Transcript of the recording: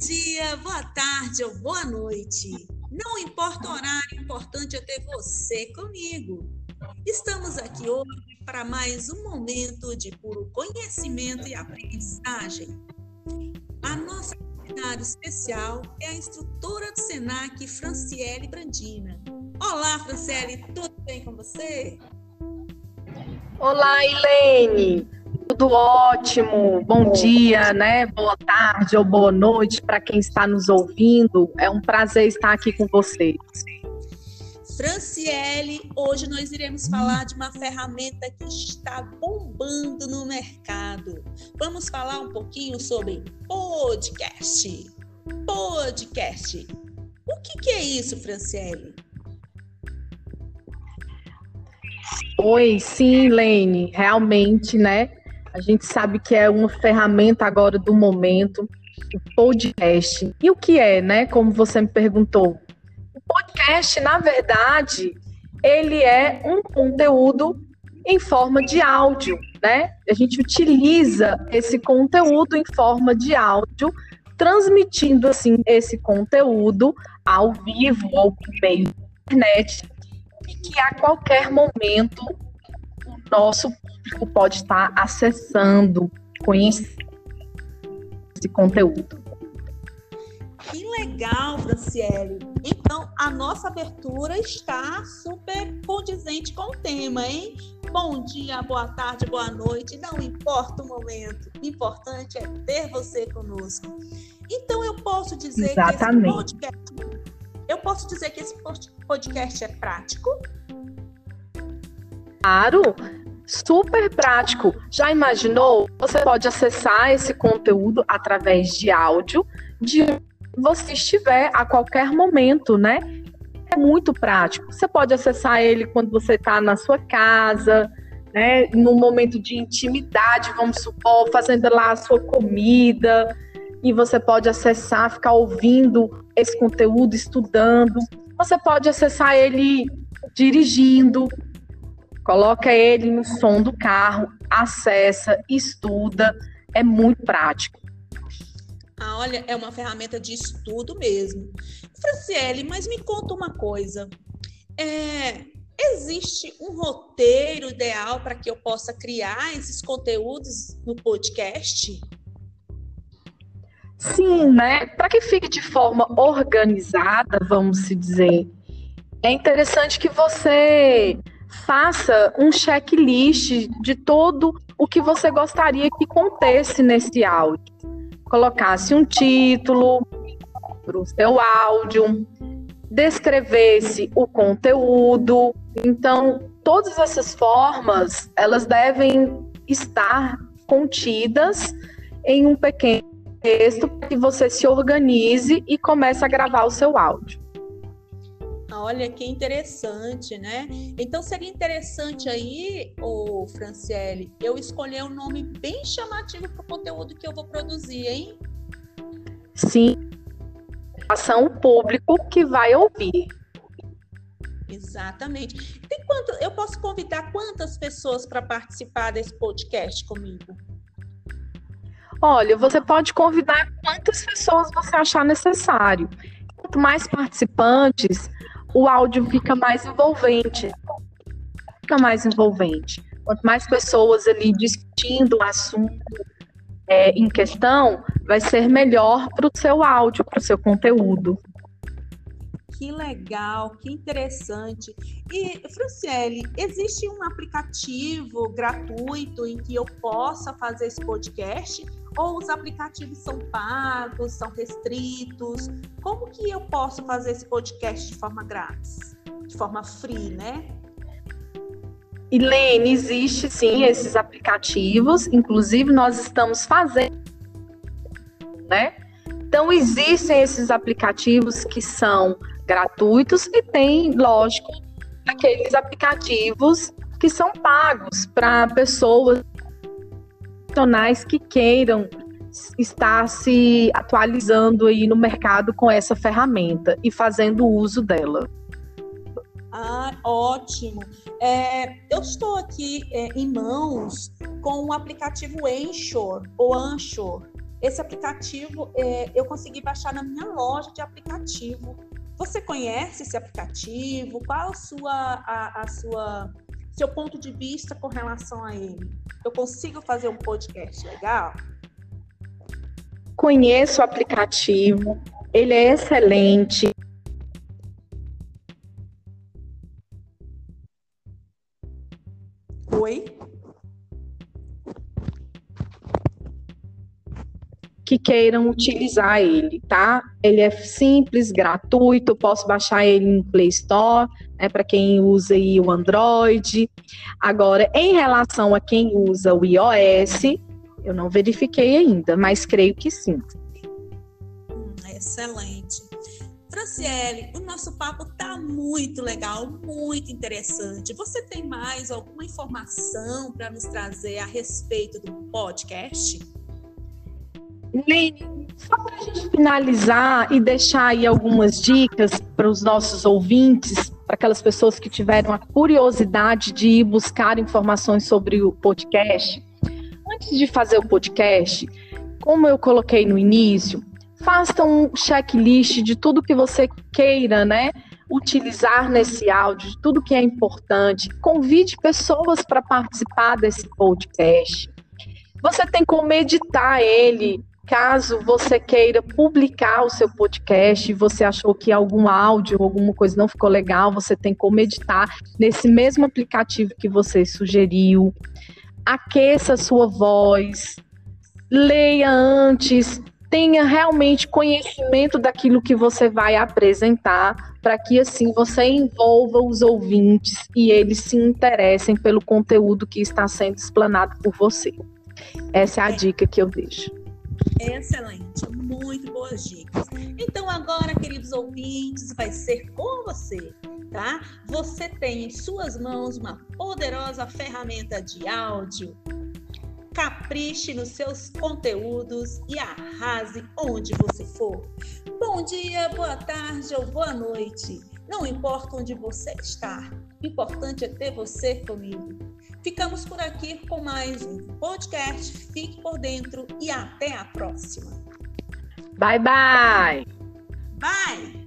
dia, boa tarde ou boa noite. Não importa o horário, o importante é ter você comigo. Estamos aqui hoje para mais um momento de puro conhecimento e aprendizagem. A nossa convidada especial é a instrutora do SENAC, Franciele Brandina. Olá, Franciele, tudo bem com você? Olá, Ilene. Tudo ótimo. Bom dia, né? Boa tarde ou boa noite para quem está nos ouvindo. É um prazer estar aqui com vocês. Franciele, hoje nós iremos falar de uma ferramenta que está bombando no mercado. Vamos falar um pouquinho sobre podcast. Podcast. O que, que é isso, Franciele? Oi, sim, Lene, realmente, né? A gente sabe que é uma ferramenta agora do momento, o podcast. E o que é, né? Como você me perguntou. O podcast, na verdade, ele é um conteúdo em forma de áudio, né? A gente utiliza esse conteúdo em forma de áudio, transmitindo assim esse conteúdo ao vivo ou por meio da internet e que a qualquer momento o nosso público pode estar acessando, conhecendo esse conteúdo. Que legal, Franciele. Então, a nossa abertura está super condizente com o tema, hein? Bom dia, boa tarde, boa noite, não importa o momento. O importante é ter você conosco. Então, eu posso dizer Exatamente. que esse podcast eu posso dizer que esse podcast é prático? Claro, super prático. Já imaginou? Você pode acessar esse conteúdo através de áudio de você estiver a qualquer momento, né? É muito prático. Você pode acessar ele quando você está na sua casa, né? Num momento de intimidade, vamos supor, fazendo lá a sua comida e você pode acessar, ficar ouvindo esse conteúdo, estudando. Você pode acessar ele dirigindo, coloca ele no som do carro, acessa, estuda, é muito prático. Ah, olha, é uma ferramenta de estudo mesmo. Franciele, mas me conta uma coisa. É, existe um roteiro ideal para que eu possa criar esses conteúdos no podcast? Sim, né? Para que fique de forma organizada, vamos se dizer, é interessante que você faça um checklist de todo o que você gostaria que contesse nesse áudio. Colocasse um título para o seu áudio, descrevesse o conteúdo. Então, todas essas formas, elas devem estar contidas em um pequeno texto que você se organize e comece a gravar o seu áudio. Olha que interessante, né? Então seria interessante aí, o Franciele, eu escolher um nome bem chamativo para o conteúdo que eu vou produzir, hein? Sim. Ação público que vai ouvir. Exatamente. Tem quanto, eu posso convidar quantas pessoas para participar desse podcast comigo? Olha, você pode convidar quantas pessoas você achar necessário. Quanto mais participantes, o áudio fica mais envolvente. Fica mais envolvente. Quanto mais pessoas ali discutindo o assunto é, em questão, vai ser melhor para o seu áudio, para o seu conteúdo. Que legal, que interessante. E, Franciele, existe um aplicativo gratuito em que eu possa fazer esse podcast? Ou os aplicativos são pagos, são restritos? Como que eu posso fazer esse podcast de forma grátis? De forma free, né? Ilene, existe sim esses aplicativos, inclusive nós estamos fazendo, né? Então existem esses aplicativos que são gratuitos e tem, lógico, aqueles aplicativos que são pagos para pessoas profissionais que queiram estar se atualizando aí no mercado com essa ferramenta e fazendo uso dela. Ah, ótimo. É, eu estou aqui é, em mãos com o aplicativo Anchor ou Anchor. Esse aplicativo é, eu consegui baixar na minha loja de aplicativo. Você conhece esse aplicativo? Qual a sua, a, a sua, seu ponto de vista com relação a ele? Eu consigo fazer um podcast legal? Conheço o aplicativo, ele é excelente. Oi? Que queiram utilizar ele, tá? Ele é simples, gratuito, posso baixar ele no Play Store, né, para quem usa aí o Android. Agora, em relação a quem usa o iOS, eu não verifiquei ainda, mas creio que sim. Hum, excelente. Franciele, o nosso papo tá muito legal, muito interessante. Você tem mais alguma informação para nos trazer a respeito do podcast? Lene, só para a gente finalizar e deixar aí algumas dicas para os nossos ouvintes, para aquelas pessoas que tiveram a curiosidade de ir buscar informações sobre o podcast. Antes de fazer o podcast, como eu coloquei no início, faça um checklist de tudo que você queira, né? Utilizar nesse áudio, de tudo que é importante. Convide pessoas para participar desse podcast. Você tem como editar ele, caso você queira publicar o seu podcast você achou que algum áudio ou alguma coisa não ficou legal, você tem como editar nesse mesmo aplicativo que você sugeriu. Aqueça sua voz, leia antes, tenha realmente conhecimento daquilo que você vai apresentar, para que assim você envolva os ouvintes e eles se interessem pelo conteúdo que está sendo explanado por você. Essa é a dica que eu deixo. Excelente, muito boas dicas. Então agora, queridos ouvintes, vai ser com você, tá? Você tem em suas mãos uma poderosa ferramenta de áudio capriche nos seus conteúdos e arrase onde você for. Bom dia, boa tarde ou boa noite. Não importa onde você está, o importante é ter você comigo. Ficamos por aqui com mais um podcast. Fique por dentro e até a próxima. Bye, bye. Bye.